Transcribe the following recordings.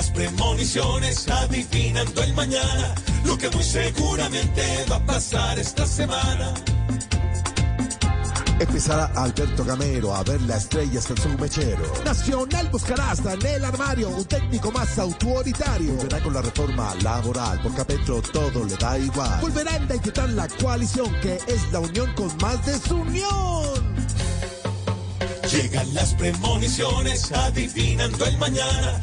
Las premoniciones adivinando el mañana, lo que muy seguramente va a pasar esta semana. Empezará Alberto Gamero a ver las estrellas en su mechero. Nacional buscará hasta en el armario un técnico más autoritario. Volverá con la reforma laboral, porque a Petro todo le da igual. Volverán a intentar la coalición, que es la unión con más desunión. Llegan las premoniciones adivinando el mañana.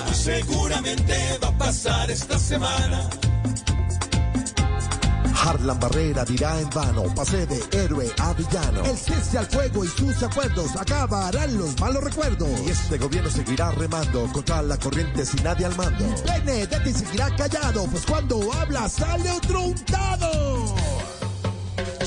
Que muy seguramente va a pasar esta semana. Harlan Barrera dirá en vano, pase de héroe a villano. El cese al fuego y sus acuerdos acabarán los malos recuerdos. Y este gobierno seguirá remando contra la corriente sin nadie al mando. Benedetti seguirá callado, pues cuando habla sale otro untado.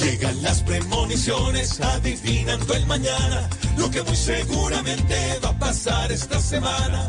Llegan las premoniciones adivinando el mañana, lo que muy seguramente va a pasar esta semana.